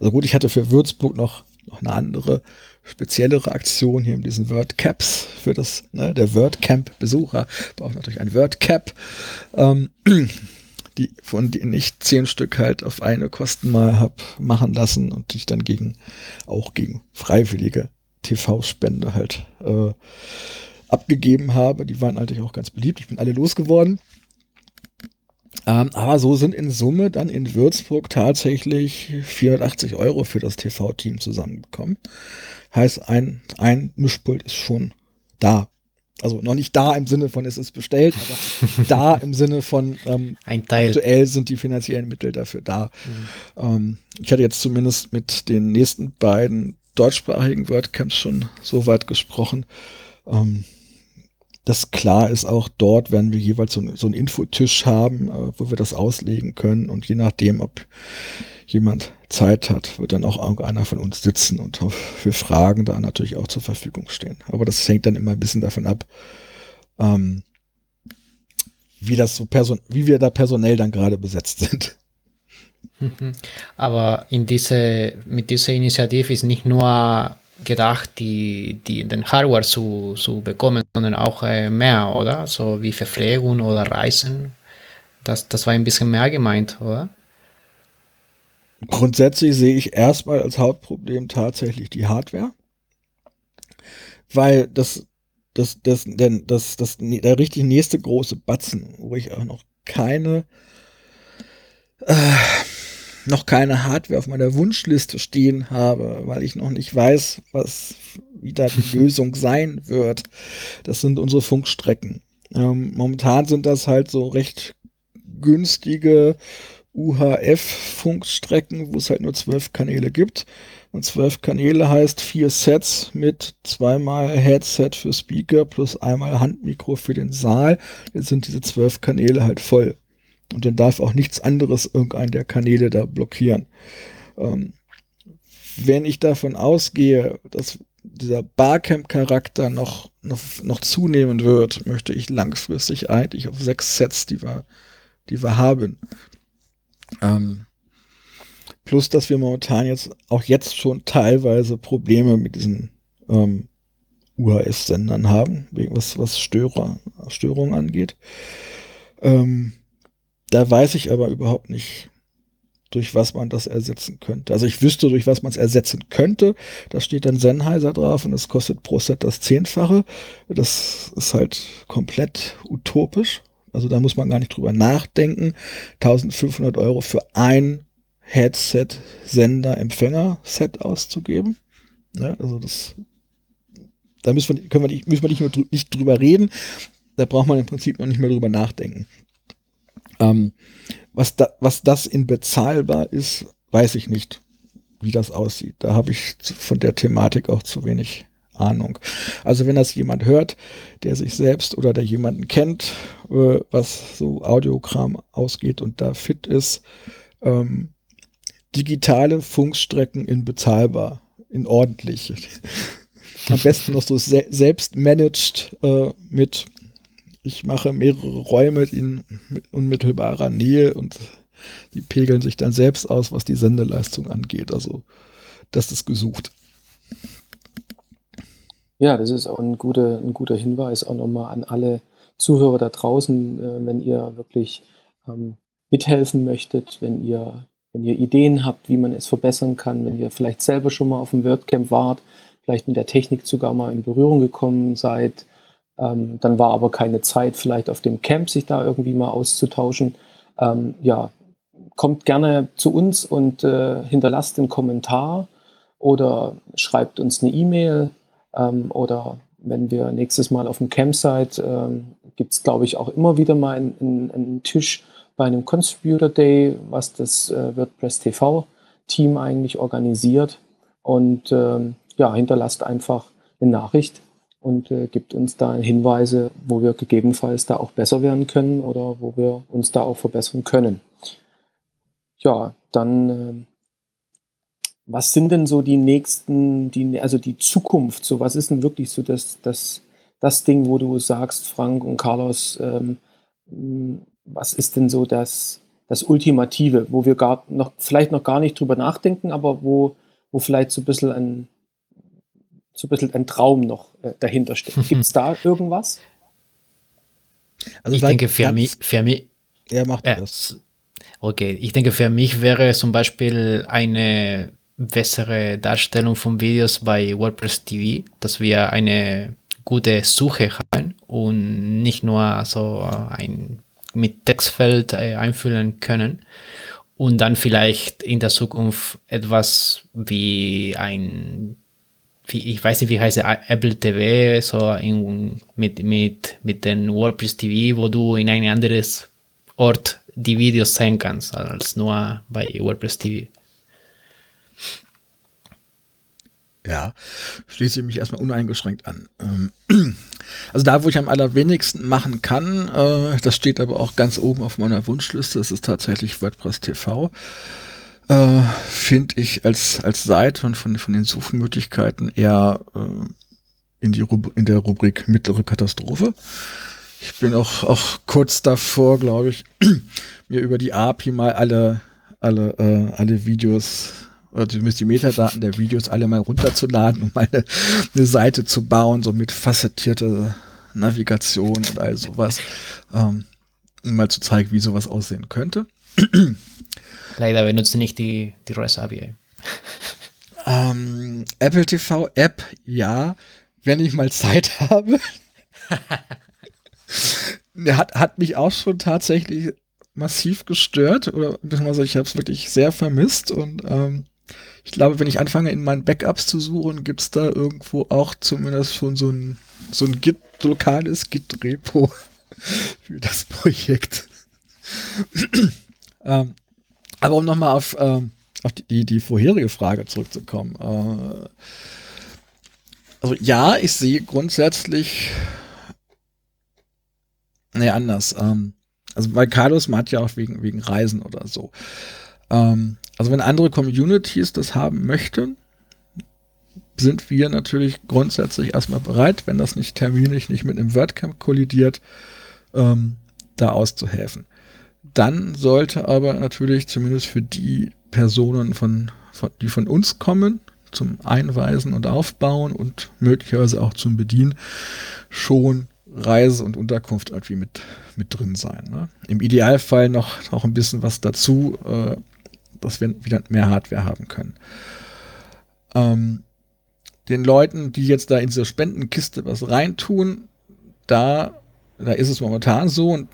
S4: Also gut, ich hatte für Würzburg noch, noch eine andere speziellere Aktion hier in diesen WordCaps für das, ne, der WordCamp-Besucher braucht natürlich ein WordCap, ähm, die, von denen ich zehn Stück halt auf eine Kosten mal hab machen lassen und die ich dann gegen, auch gegen freiwillige TV-Spende halt äh, abgegeben habe. Die waren eigentlich auch ganz beliebt. Ich bin alle losgeworden. Ähm, aber so sind in Summe dann in Würzburg tatsächlich 480 Euro für das TV-Team zusammengekommen. Heißt, ein, ein Mischpult ist schon da. Also noch nicht da im Sinne von es ist bestellt, aber da im Sinne von ähm,
S3: ein Teil.
S4: aktuell sind die finanziellen Mittel dafür da. Mhm. Ähm, ich hatte jetzt zumindest mit den nächsten beiden deutschsprachigen WordCamps schon so weit gesprochen. Ähm, dass klar ist, auch dort werden wir jeweils so, so einen Infotisch haben, äh, wo wir das auslegen können. Und je nachdem, ob jemand Zeit hat, wird dann auch irgendeiner von uns sitzen und für Fragen da natürlich auch zur Verfügung stehen. Aber das hängt dann immer ein bisschen davon ab, ähm, wie das so person wie wir da personell dann gerade besetzt sind.
S3: Mhm. Aber in diese, mit dieser Initiative ist nicht nur gedacht, die, die, den Hardware zu, zu bekommen, sondern auch äh, mehr, oder? So wie Verpflegung oder Reisen. Das, das war ein bisschen mehr gemeint, oder?
S4: Grundsätzlich sehe ich erstmal als Hauptproblem tatsächlich die Hardware, weil das, das, das, denn das, das, der richtig nächste große Batzen, wo ich auch noch keine, äh, noch keine Hardware auf meiner Wunschliste stehen habe, weil ich noch nicht weiß, was wie da die Lösung sein wird. Das sind unsere Funkstrecken. Ähm, momentan sind das halt so recht günstige UHF-Funkstrecken, wo es halt nur zwölf Kanäle gibt. Und zwölf Kanäle heißt vier Sets mit zweimal Headset für Speaker plus einmal Handmikro für den Saal. Jetzt sind diese zwölf Kanäle halt voll. Und dann darf auch nichts anderes irgendein der Kanäle da blockieren. Ähm, wenn ich davon ausgehe, dass dieser Barcamp-Charakter noch, noch, noch zunehmen wird, möchte ich langfristig eigentlich auf sechs Sets, die wir, die wir haben. Ähm, plus, dass wir momentan jetzt auch jetzt schon teilweise Probleme mit diesen ähm, UHS-Sendern haben, was, was Störer, Störungen angeht. Ähm, da weiß ich aber überhaupt nicht, durch was man das ersetzen könnte. Also ich wüsste, durch was man es ersetzen könnte. Da steht dann Sennheiser drauf und das kostet pro Set das Zehnfache. Das ist halt komplett utopisch. Also da muss man gar nicht drüber nachdenken. 1500 Euro für ein Headset-Sender-Empfänger-Set auszugeben. Ja, also das, da müssen wir, können wir nicht, müssen wir nicht, nur drü nicht drüber reden. Da braucht man im Prinzip noch nicht mehr drüber nachdenken. Ähm, was, da, was das in bezahlbar ist, weiß ich nicht, wie das aussieht. Da habe ich von der Thematik auch zu wenig Ahnung. Also wenn das jemand hört, der sich selbst oder der jemanden kennt, äh, was so Audiokram ausgeht und da fit ist, ähm, digitale Funkstrecken in bezahlbar, in ordentlich. Am besten noch so se selbst managed äh, mit ich mache mehrere Räume in unmittelbarer Nähe und die pegeln sich dann selbst aus, was die Sendeleistung angeht. Also das ist gesucht.
S2: Ja, das ist auch ein guter, ein guter Hinweis auch nochmal an alle Zuhörer da draußen, äh, wenn ihr wirklich ähm, mithelfen möchtet, wenn ihr, wenn ihr Ideen habt, wie man es verbessern kann, wenn ihr vielleicht selber schon mal auf dem WordCamp wart, vielleicht mit der Technik sogar mal in Berührung gekommen seid, ähm, dann war aber keine Zeit, vielleicht auf dem Camp sich da irgendwie mal auszutauschen. Ähm, ja, kommt gerne zu uns und äh, hinterlasst einen Kommentar oder schreibt uns eine E-Mail ähm, oder wenn wir nächstes Mal auf dem Camp seid, ähm, gibt es, glaube ich, auch immer wieder mal einen, einen, einen, Tisch bei einem Contributor Day, was das äh, WordPress TV Team eigentlich organisiert. Und ähm, ja, hinterlasst einfach eine Nachricht und äh, gibt uns da Hinweise, wo wir gegebenenfalls da auch besser werden können oder wo wir uns da auch verbessern können. Ja, dann, äh, was sind denn so die nächsten, die, also die Zukunft? So, was ist denn wirklich so das, das, das Ding, wo du sagst, Frank und Carlos, ähm, was ist denn so das, das Ultimative, wo wir gar noch, vielleicht noch gar nicht drüber nachdenken, aber wo, wo vielleicht so ein bisschen ein, so ein bisschen ein Traum noch äh, dahinter steckt. Gibt es da irgendwas?
S3: Also ich denke, für mich, für mich.
S4: Er macht äh, das.
S3: Okay, ich denke, für mich wäre zum Beispiel eine bessere Darstellung von Videos bei WordPress TV, dass wir eine gute Suche haben und nicht nur so ein mit Textfeld äh, einfüllen können und dann vielleicht in der Zukunft etwas wie ein wie, ich weiß nicht, wie heißt Apple TV, so in, mit, mit, mit den WordPress TV, wo du in ein anderes Ort die Videos sehen kannst, als nur bei WordPress TV.
S4: Ja, schließe ich mich erstmal uneingeschränkt an. Ähm, Also da, wo ich am allerwenigsten machen kann, äh, das steht aber auch ganz oben auf meiner Wunschliste, das ist tatsächlich WordPress TV. Äh, Finde ich als, als Seite und von, von den Suchmöglichkeiten eher äh, in, die Rub in der Rubrik mittlere Katastrophe. Ich bin auch, auch kurz davor, glaube ich, mir über die API mal alle, alle, alle Videos oder zumindest die Metadaten der Videos alle mal runterzuladen, um eine, eine Seite zu bauen, so mit facettierte Navigation und all sowas, ähm, um mal zu zeigen, wie sowas aussehen könnte.
S3: Leider benutzen nicht die, die REST API.
S4: Ähm, Apple TV App, ja, wenn ich mal Zeit habe. hat, hat mich auch schon tatsächlich massiv gestört oder beziehungsweise ich habe es wirklich sehr vermisst und ähm, ich glaube, wenn ich anfange, in meinen Backups zu suchen, gibt es da irgendwo auch zumindest schon so ein, so ein Git, lokales Git-Repo für das Projekt. ähm, aber um nochmal auf, ähm, auf die, die, die, vorherige Frage zurückzukommen. Äh, also ja, ich sehe grundsätzlich, nee, anders. Ähm, also bei Carlos, man hat ja auch wegen, wegen Reisen oder so. Ähm, also wenn andere Communities das haben möchten, sind wir natürlich grundsätzlich erstmal bereit, wenn das nicht terminlich nicht mit einem WordCamp kollidiert, ähm, da auszuhelfen. Dann sollte aber natürlich zumindest für die Personen, von, von, die von uns kommen, zum Einweisen und Aufbauen und möglicherweise auch zum Bedienen, schon Reise und Unterkunft irgendwie mit, mit drin sein. Ne? Im Idealfall noch, noch ein bisschen was dazu, äh, dass wir wieder mehr Hardware haben können. Ähm, den Leuten, die jetzt da in diese Spendenkiste was reintun, da, da ist es momentan so und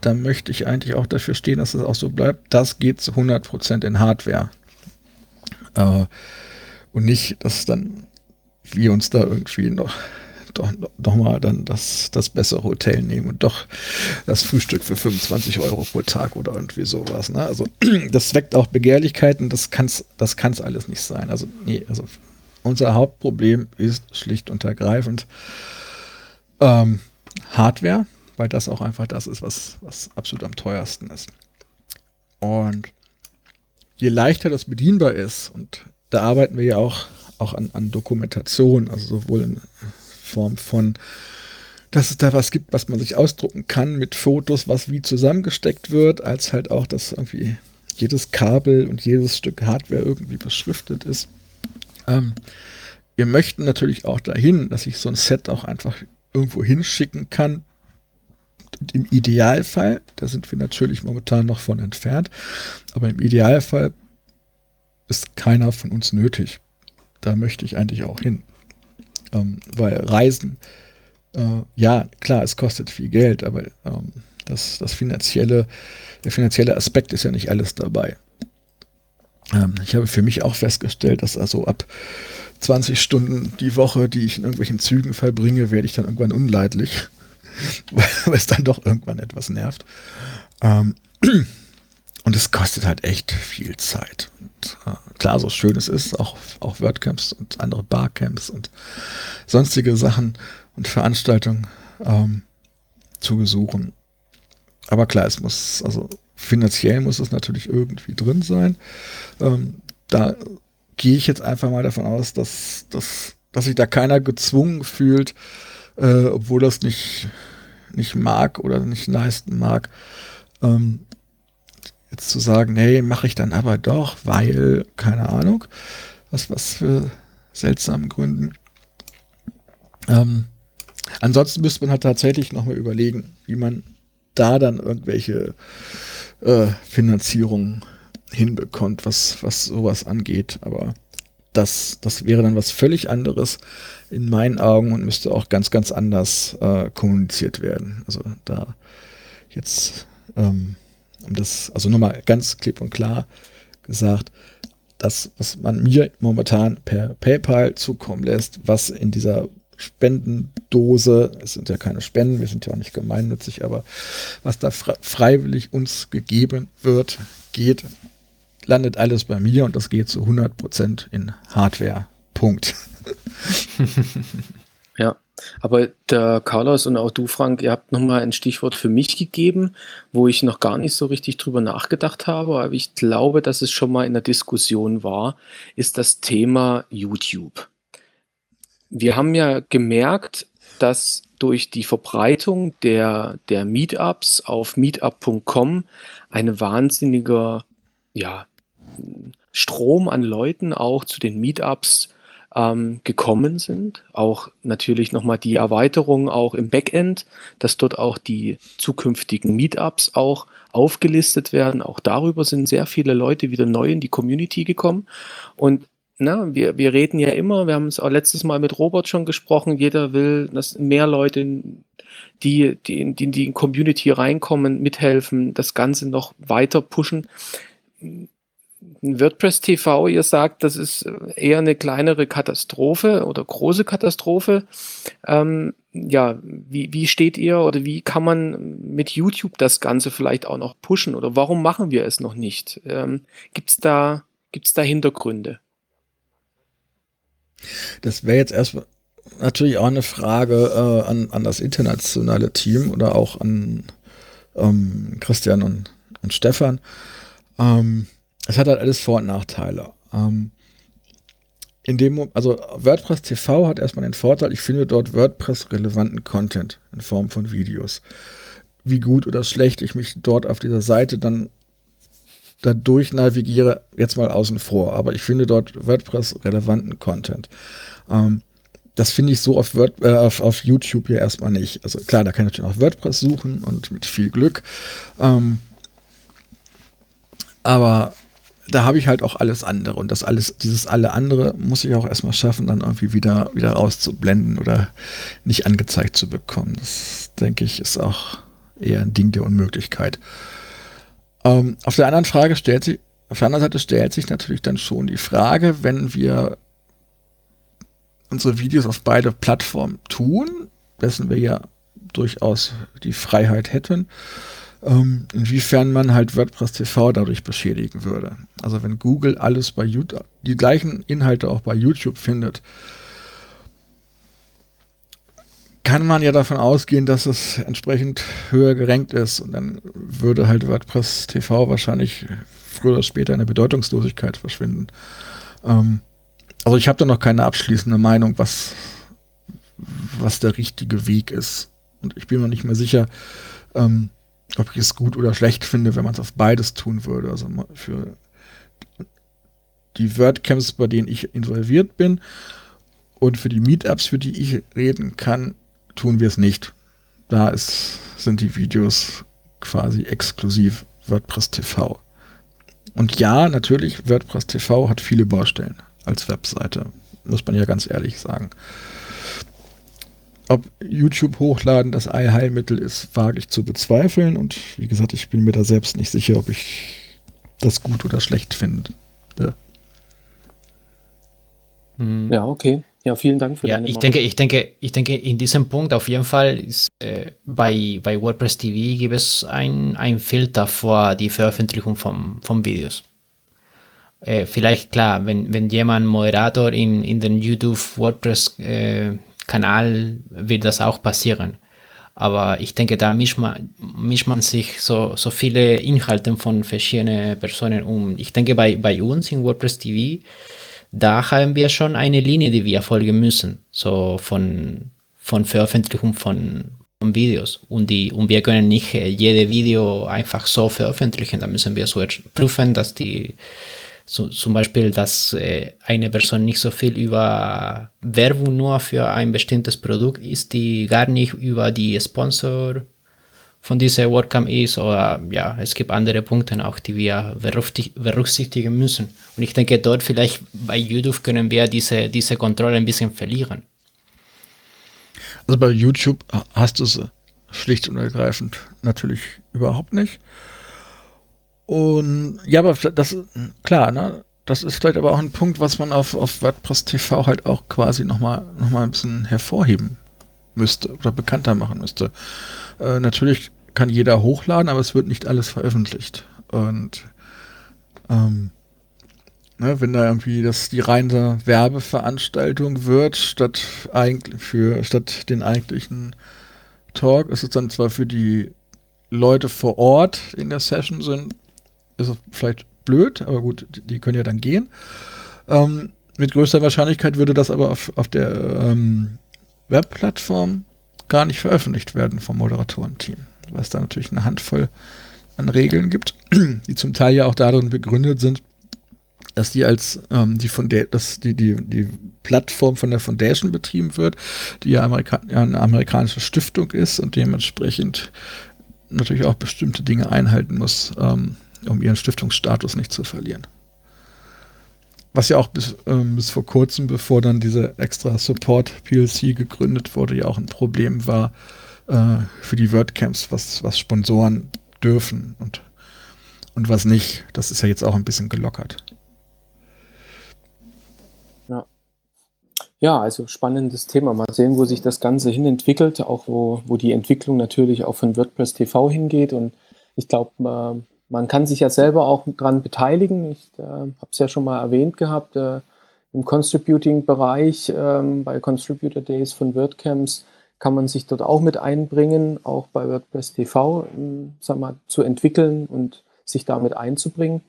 S4: da möchte ich eigentlich auch dafür stehen, dass es auch so bleibt. Das geht zu 100% in Hardware. Äh, und nicht, dass dann wir uns da irgendwie noch doch, doch mal dann das, das bessere Hotel nehmen und doch das Frühstück für 25 Euro pro Tag oder irgendwie sowas. Ne? Also das weckt auch Begehrlichkeiten, das kann's, das kann's alles nicht sein. Also nee, also unser Hauptproblem ist schlicht und ergreifend ähm, Hardware, weil das auch einfach das ist, was, was absolut am teuersten ist. Und je leichter das bedienbar ist, und da arbeiten wir ja auch, auch an, an Dokumentation, also sowohl in Form von, dass es da was gibt, was man sich ausdrucken kann mit Fotos, was wie zusammengesteckt wird, als halt auch, dass irgendwie jedes Kabel und jedes Stück Hardware irgendwie beschriftet ist. Ähm, wir möchten natürlich auch dahin, dass ich so ein Set auch einfach irgendwo hinschicken kann. Und im Idealfall, da sind wir natürlich momentan noch von entfernt, aber im Idealfall ist keiner von uns nötig. Da möchte ich eigentlich auch hin. Ähm, weil Reisen, äh, ja, klar, es kostet viel Geld, aber ähm, das, das finanzielle, der finanzielle Aspekt ist ja nicht alles dabei. Ähm, ich habe für mich auch festgestellt, dass also ab 20 Stunden die Woche, die ich in irgendwelchen Zügen verbringe, werde ich dann irgendwann unleidlich, weil es dann doch irgendwann etwas nervt. Ähm, und es kostet halt echt viel Zeit. Und, äh, klar, so schön es ist, auch, auch WordCamps und andere Barcamps und sonstige Sachen und Veranstaltungen ähm, zu besuchen. Aber klar, es muss, also finanziell muss es natürlich irgendwie drin sein. Ähm, da gehe ich jetzt einfach mal davon aus, dass, dass, dass sich da keiner gezwungen fühlt, äh, obwohl das nicht, nicht mag oder nicht leisten mag, ähm, jetzt zu sagen, nee, mache ich dann aber doch, weil, keine Ahnung, was, was für seltsamen Gründen. Ähm, ansonsten müsste man halt tatsächlich nochmal überlegen, wie man da dann irgendwelche äh, Finanzierungen hinbekommt, was, was sowas angeht. Aber das, das wäre dann was völlig anderes in meinen Augen und müsste auch ganz, ganz anders äh, kommuniziert werden. Also da jetzt ähm, um das, also nochmal ganz klipp und klar gesagt, das, was man mir momentan per PayPal zukommen lässt, was in dieser Spendendose, es sind ja keine Spenden, wir sind ja auch nicht gemeinnützig, aber was da freiwillig uns gegeben wird, geht, landet alles bei mir und das geht zu 100% in Hardware. Punkt.
S2: Aber der Carlos und auch du, Frank, ihr habt nochmal ein Stichwort für mich gegeben, wo ich noch gar nicht so richtig drüber nachgedacht habe, aber ich glaube, dass es schon mal in der Diskussion war, ist das Thema YouTube. Wir haben ja gemerkt, dass durch die Verbreitung der, der Meetups auf meetup.com eine wahnsinnige ja, Strom an Leuten auch zu den Meetups ähm, gekommen sind. Auch natürlich nochmal die Erweiterung auch im Backend, dass dort auch die zukünftigen Meetups auch aufgelistet werden. Auch darüber sind sehr viele Leute wieder neu in die Community gekommen. Und na, wir, wir reden ja immer, wir haben es auch letztes Mal mit Robert schon gesprochen, jeder will, dass mehr Leute, die, die, in, die in die Community reinkommen, mithelfen, das Ganze noch weiter pushen. WordPress TV, ihr sagt, das ist eher eine kleinere Katastrophe oder große Katastrophe. Ähm, ja, wie, wie steht ihr oder wie kann man mit YouTube das Ganze vielleicht auch noch pushen oder warum machen wir es noch nicht? Ähm, Gibt es da, gibt's da Hintergründe?
S4: Das wäre jetzt erstmal natürlich auch eine Frage äh, an, an das internationale Team oder auch an ähm, Christian und, und Stefan. Ähm, es hat halt alles Vor- und Nachteile. Ähm, in dem, also WordPress TV hat erstmal den Vorteil, ich finde dort WordPress-relevanten Content in Form von Videos. Wie gut oder schlecht ich mich dort auf dieser Seite dann dadurch navigiere, jetzt mal außen vor. Aber ich finde dort WordPress-relevanten Content. Ähm, das finde ich so auf, Word, äh, auf, auf, YouTube hier erstmal nicht. Also klar, da kann ich natürlich auch WordPress suchen und mit viel Glück. Ähm, aber da habe ich halt auch alles andere und das alles, dieses alle andere muss ich auch erstmal schaffen, dann irgendwie wieder, wieder rauszublenden oder nicht angezeigt zu bekommen. Das denke ich ist auch eher ein Ding der Unmöglichkeit. Ähm, auf der anderen Frage stellt sich, auf der anderen Seite stellt sich natürlich dann schon die Frage, wenn wir unsere Videos auf beide Plattformen tun, dessen wir ja durchaus die Freiheit hätten, ähm, inwiefern man halt WordPress TV dadurch beschädigen würde. Also wenn Google alles bei YouTube, die gleichen Inhalte auch bei YouTube findet, kann man ja davon ausgehen, dass es entsprechend höher gerankt ist und dann würde halt WordPress TV wahrscheinlich früher oder später in der Bedeutungslosigkeit verschwinden. Ähm, also ich habe da noch keine abschließende Meinung, was, was der richtige Weg ist. Und ich bin mir nicht mehr sicher, ähm, ob ich es gut oder schlecht finde, wenn man es auf beides tun würde. Also für die WordCamps, bei denen ich involviert bin und für die Meetups, für die ich reden kann, tun wir es nicht. Da ist, sind die Videos quasi exklusiv WordPress TV. Und ja, natürlich, WordPress TV hat viele Baustellen als Webseite. Muss man ja ganz ehrlich sagen. Ob YouTube hochladen das Allheilmittel ist, wage ich zu bezweifeln. Und wie gesagt, ich bin mir da selbst nicht sicher, ob ich das gut oder schlecht finde.
S2: Hm. Ja, okay. Ja, vielen Dank für
S3: ja, deine ich denke, ich denke, ich denke, in diesem Punkt auf jeden Fall ist, äh, bei, bei WordPress TV gibt es ein, ein Filter vor die Veröffentlichung von, von Videos. Äh, vielleicht klar, wenn, wenn jemand Moderator in, in den YouTube WordPress äh, Kanal wird das auch passieren. Aber ich denke, da mischt man, mischt man sich so, so viele Inhalte von verschiedenen Personen um. Ich denke, bei, bei uns in WordPress TV, da haben wir schon eine Linie, die wir folgen müssen. So von, von Veröffentlichung von, von Videos. Und, die, und wir können nicht jede Video einfach so veröffentlichen. Da müssen wir so prüfen, dass die so, zum Beispiel, dass äh, eine Person nicht so viel über Werbung nur für ein bestimmtes Produkt ist, die gar nicht über die Sponsor von dieser WordCamp ist oder ja, es gibt andere Punkte auch, die wir berücksichtigen müssen. Und ich denke, dort vielleicht bei YouTube können wir diese, diese Kontrolle ein bisschen verlieren.
S4: Also bei YouTube hast du es schlicht und ergreifend natürlich überhaupt nicht. Und ja, aber das klar, ne? Das ist vielleicht aber auch ein Punkt, was man auf, auf WordPress TV halt auch quasi nochmal noch mal ein bisschen hervorheben müsste oder bekannter machen müsste. Äh, natürlich kann jeder hochladen, aber es wird nicht alles veröffentlicht. Und ähm, ne, wenn da irgendwie das die reine Werbeveranstaltung wird, statt eigentlich für statt den eigentlichen Talk, ist es dann zwar für die Leute vor Ort in der Session sind, ist vielleicht blöd, aber gut, die können ja dann gehen. Ähm, mit größter Wahrscheinlichkeit würde das aber auf, auf der ähm, Webplattform gar nicht veröffentlicht werden vom Moderatorenteam, weil es da natürlich eine Handvoll an Regeln gibt, die zum Teil ja auch darin begründet sind, dass die als ähm, die, dass die, die, die Plattform von der Foundation betrieben wird, die ja, Amerika eine amerikanische Stiftung ist und dementsprechend natürlich auch bestimmte Dinge einhalten muss, ähm, um ihren Stiftungsstatus nicht zu verlieren. Was ja auch bis, ähm, bis vor kurzem, bevor dann diese extra Support PLC gegründet wurde, ja auch ein Problem war äh, für die WordCamps, was, was Sponsoren dürfen und, und was nicht. Das ist ja jetzt auch ein bisschen gelockert.
S2: Ja. Also spannendes Thema. Mal sehen, wo sich das Ganze hin entwickelt, auch wo, wo die Entwicklung natürlich auch von WordPress TV hingeht. Und ich glaube, äh, man kann sich ja selber auch dran beteiligen. Ich äh, habe es ja schon mal erwähnt gehabt, äh, im Contributing-Bereich ähm, bei Contributor Days von WordCamps kann man sich dort auch mit einbringen, auch bei WordPress TV ähm, sag mal, zu entwickeln und sich damit einzubringen.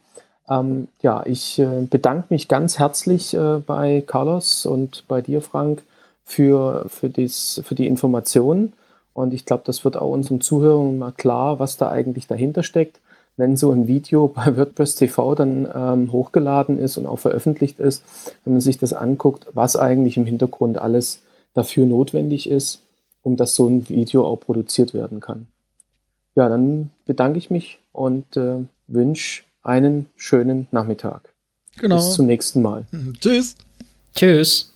S2: Ähm, ja, ich äh, bedanke mich ganz herzlich äh, bei Carlos und bei dir, Frank, für, für, dies, für die Informationen. Und ich glaube, das wird auch unseren Zuhörern mal klar, was da eigentlich dahinter steckt wenn so ein Video bei WordPress TV dann ähm, hochgeladen ist und auch veröffentlicht ist, wenn man sich das anguckt, was eigentlich im Hintergrund alles dafür notwendig ist, um dass so ein Video auch produziert werden kann. Ja, dann bedanke ich mich und äh, wünsche einen schönen Nachmittag.
S4: Genau.
S2: Bis zum nächsten Mal.
S4: Tschüss.
S3: Tschüss.